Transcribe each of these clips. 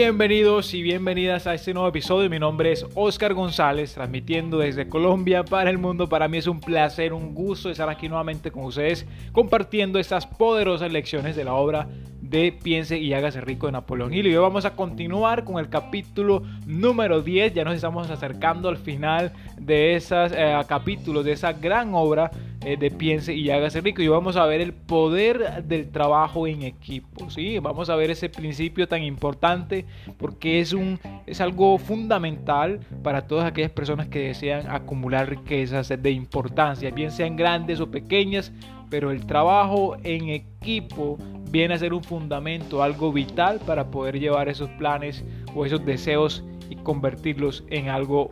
Bienvenidos y bienvenidas a este nuevo episodio. Mi nombre es Oscar González, transmitiendo desde Colombia para el mundo. Para mí es un placer, un gusto estar aquí nuevamente con ustedes, compartiendo estas poderosas lecciones de la obra de Piense y hágase rico de Napoleón Hill. Y hoy vamos a continuar con el capítulo número 10. Ya nos estamos acercando al final de esos eh, capítulos, de esa gran obra eh, de Piense y hágase rico. Y vamos a ver el poder del trabajo en equipo. ¿sí? Vamos a ver ese principio tan importante porque es, un, es algo fundamental para todas aquellas personas que desean acumular riquezas de importancia, bien sean grandes o pequeñas pero el trabajo en equipo viene a ser un fundamento, algo vital para poder llevar esos planes o esos deseos y convertirlos en algo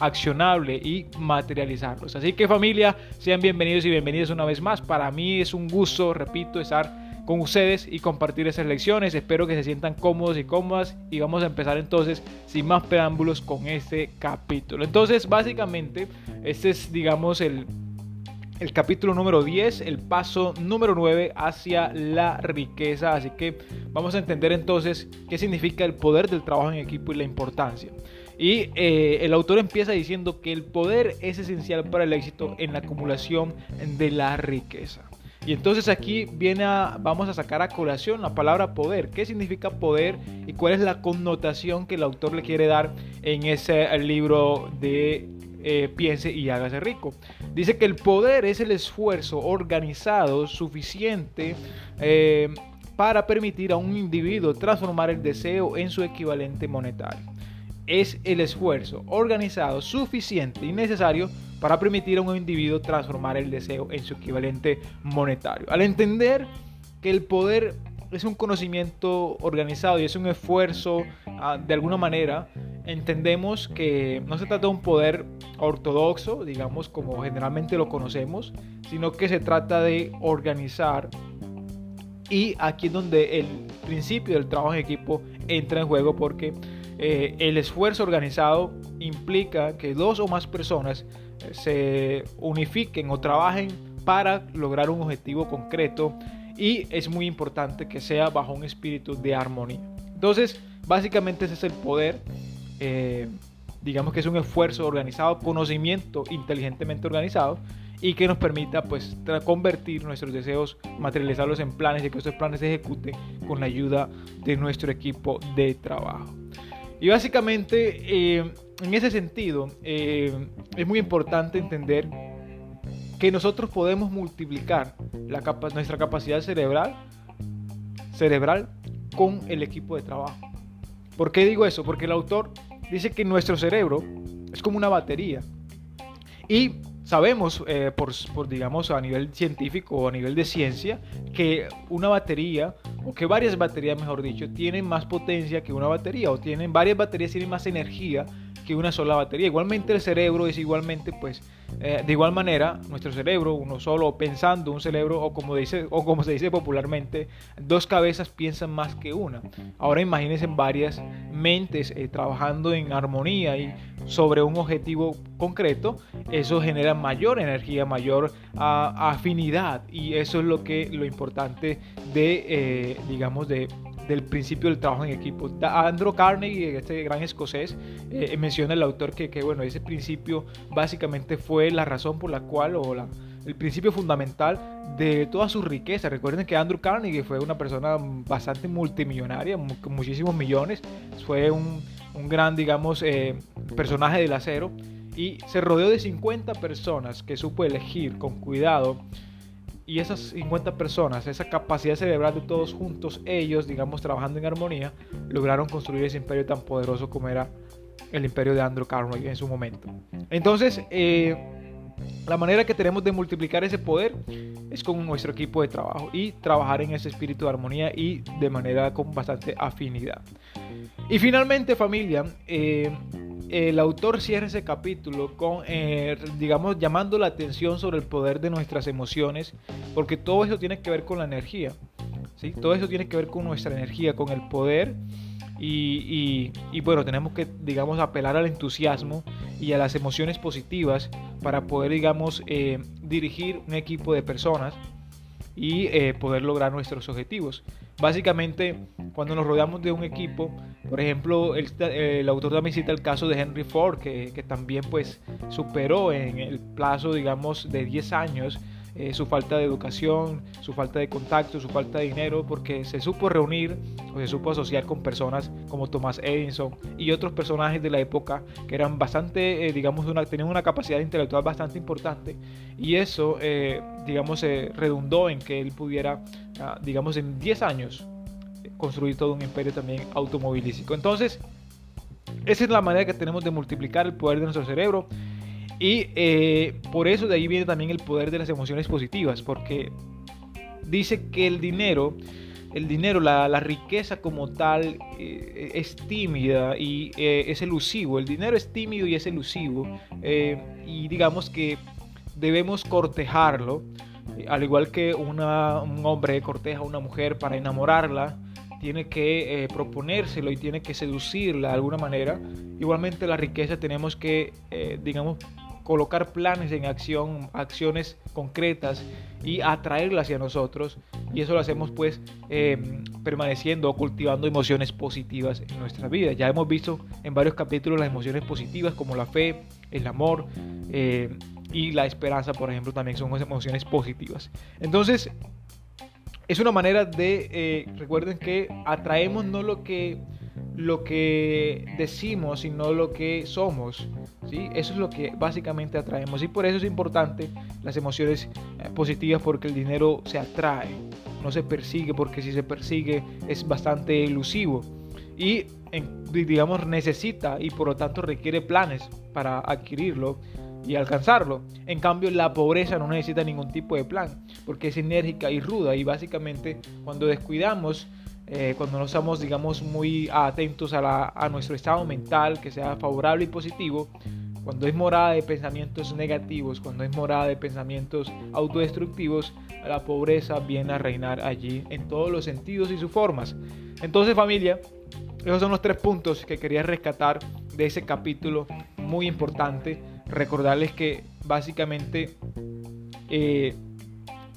accionable y materializarlos. Así que familia, sean bienvenidos y bienvenidas una vez más. Para mí es un gusto, repito, estar con ustedes y compartir esas lecciones. Espero que se sientan cómodos y cómodas y vamos a empezar entonces sin más preámbulos con este capítulo. Entonces, básicamente, este es digamos el el capítulo número 10, el paso número 9 hacia la riqueza. Así que vamos a entender entonces qué significa el poder del trabajo en equipo y la importancia. Y eh, el autor empieza diciendo que el poder es esencial para el éxito en la acumulación de la riqueza. Y entonces aquí viene a, vamos a sacar a colación la palabra poder. ¿Qué significa poder y cuál es la connotación que el autor le quiere dar en ese libro de eh, piense y hágase rico. Dice que el poder es el esfuerzo organizado suficiente eh, para permitir a un individuo transformar el deseo en su equivalente monetario. Es el esfuerzo organizado suficiente y necesario para permitir a un individuo transformar el deseo en su equivalente monetario. Al entender que el poder es un conocimiento organizado y es un esfuerzo ah, de alguna manera, entendemos que no se trata de un poder ortodoxo, digamos como generalmente lo conocemos, sino que se trata de organizar y aquí es donde el principio del trabajo en equipo entra en juego porque eh, el esfuerzo organizado implica que dos o más personas eh, se unifiquen o trabajen para lograr un objetivo concreto y es muy importante que sea bajo un espíritu de armonía. Entonces, básicamente ese es el poder. Eh, digamos que es un esfuerzo organizado, conocimiento inteligentemente organizado y que nos permita pues convertir nuestros deseos, materializarlos en planes y que esos planes se ejecuten con la ayuda de nuestro equipo de trabajo. Y básicamente eh, en ese sentido eh, es muy importante entender que nosotros podemos multiplicar nuestra capacidad cerebral, cerebral con el equipo de trabajo. ¿Por qué digo eso? Porque el autor dice que nuestro cerebro es como una batería. Y sabemos, eh, por, por, digamos, a nivel científico o a nivel de ciencia, que una batería, o que varias baterías, mejor dicho, tienen más potencia que una batería, o tienen varias baterías tienen más energía que una sola batería. Igualmente el cerebro es igualmente, pues, eh, de igual manera, nuestro cerebro, uno solo pensando un cerebro, o como, dice, o como se dice popularmente, dos cabezas piensan más que una. Ahora imagínense varias mentes eh, trabajando en armonía y sobre un objetivo concreto, eso genera mayor energía, mayor ah, afinidad y eso es lo que lo importante de, eh, digamos, de del principio del trabajo en equipo. Andrew Carnegie, este gran escocés, eh, menciona el autor que, que, bueno, ese principio básicamente fue la razón por la cual, o la, el principio fundamental de toda su riqueza. Recuerden que Andrew Carnegie fue una persona bastante multimillonaria, con muchísimos millones, fue un, un gran, digamos, eh, personaje del acero y se rodeó de 50 personas que supo elegir con cuidado y esas 50 personas, esa capacidad cerebral de todos juntos, ellos, digamos, trabajando en armonía, lograron construir ese imperio tan poderoso como era el imperio de Andrew Carnegie en su momento. Entonces, eh, la manera que tenemos de multiplicar ese poder es con nuestro equipo de trabajo y trabajar en ese espíritu de armonía y de manera con bastante afinidad. Y finalmente familia, eh, el autor cierra ese capítulo con, eh, digamos, llamando la atención sobre el poder de nuestras emociones, porque todo eso tiene que ver con la energía, ¿sí? Todo eso tiene que ver con nuestra energía, con el poder. Y, bueno, tenemos que, digamos, apelar al entusiasmo y a las emociones positivas para poder, digamos, eh, dirigir un equipo de personas y eh, poder lograr nuestros objetivos. Básicamente, cuando nos rodeamos de un equipo, por ejemplo, el, autor también cita el caso de Henry Ford, que, que también pues superó en el plazo, digamos, de 10 años eh, su falta de educación, su falta de contacto, su falta de dinero, porque se supo reunir o se supo asociar con personas como Thomas Edison y otros personajes de la época que eran bastante, eh, digamos, una, tenían una capacidad intelectual bastante importante y eso, eh, digamos, redundó en que él pudiera, ah, digamos, en 10 años construir todo un imperio también automovilístico. Entonces, esa es la manera que tenemos de multiplicar el poder de nuestro cerebro y eh, por eso de ahí viene también el poder de las emociones positivas, porque dice que el dinero, el dinero, la, riqueza como tal eh, es tímida y eh, es elusivo. El dinero es tímido y es elusivo. y digamos que debemos cortejarlo, al igual que un hombre corteja a una mujer para enamorarla tiene que proponérselo y tiene que seducirla de alguna manera. Igualmente la riqueza tenemos que, digamos, colocar planes en acción, acciones concretas y atraerlas hacia nosotros. Y eso lo hacemos pues em, permaneciendo o cultivando emociones positivas en nuestra vida. Ya hemos visto en varios capítulos las emociones positivas como la fe, el amor eh, y la esperanza, por ejemplo, también son emociones positivas. Entonces, es una manera de, eh, recuerden que atraemos no lo que lo que decimos, sino lo que somos. ¿Sí? Eso es lo que básicamente atraemos. Y por eso es importante las emociones eh, positivas, porque el dinero se atrae, no se persigue, porque si se persigue es bastante elusivo. Y digamos necesita y por lo tanto requiere planes para adquirirlo y alcanzarlo. En cambio, la pobreza no necesita ningún tipo de plan, porque es enérgica y ruda y básicamente cuando descuidamos eh, cuando no estamos, digamos, muy atentos a, nuestro estado mental, que sea favorable y positivo, cuando es morada de pensamientos negativos, cuando es morada de pensamientos autodestructivos, la pobreza viene a reinar allí en todos los sentidos y sus formas. Entonces familia, esos son los tres puntos que quería rescatar de ese capítulo muy importante. Recordarles que básicamente eh,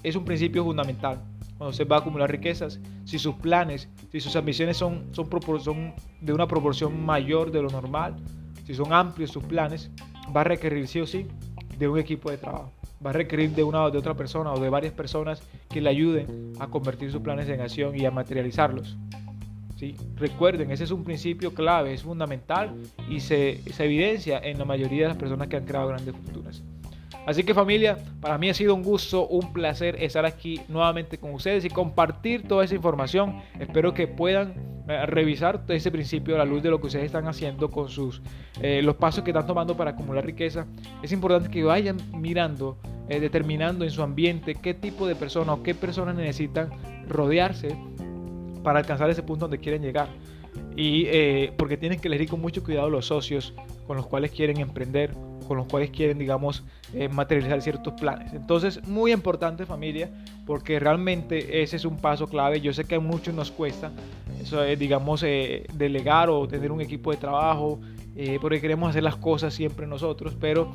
es un principio fundamental cuando se va a acumular riquezas, si sus planes, si sus ambiciones son, de una proporción mayor de lo normal, si son amplios sus planes, va a requerir sí o sí de un equipo de trabajo. Va a requerir de una o de otra persona o de varias personas que le ayuden a convertir sus planes en acción y a materializarlos. Recuerden, ese es un principio clave, es fundamental y se, se evidencia en la mayoría de las personas que han creado grandes fortunas. Así que familia, para mí ha sido un gusto, un placer estar aquí nuevamente con ustedes y compartir toda esa información. Espero que puedan eh, revisar ese principio a la luz de lo que ustedes están haciendo con sus eh, los pasos que están tomando para acumular riqueza. Es importante que vayan mirando, eh, determinando en su ambiente qué tipo de persona o qué personas necesitan rodearse para alcanzar ese punto donde quieren llegar. Y porque tienen que elegir con mucho cuidado los socios con los cuales quieren emprender con los cuales quieren, digamos, eh, materializar ciertos planes. Entonces, muy importante familia, porque realmente ese es un paso clave. Yo sé que a muchos nos cuesta, eso es, digamos, eh, delegar o tener un equipo de trabajo, eh, porque queremos hacer las cosas siempre nosotros, pero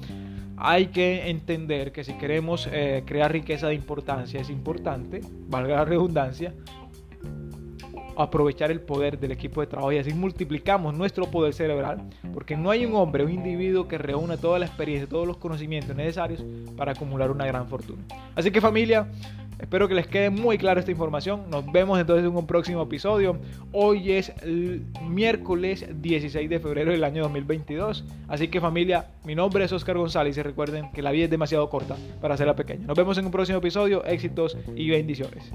hay que entender que si queremos crear riqueza de importancia, es importante, valga la redundancia, aprovechar el poder del equipo de trabajo y así multiplicamos nuestro poder cerebral, porque no hay un hombre, un individuo que reúna toda la experiencia, todos los conocimientos necesarios para acumular una gran fortuna. Así que familia, espero que les quede muy clara esta información. Nos vemos entonces en un próximo episodio. Hoy es miércoles 16 de febrero del año 2022. Así que familia, mi nombre es Oscar González y recuerden que la vida es demasiado corta para hacerla pequeña. Nos vemos en un próximo episodio. Éxitos y bendiciones.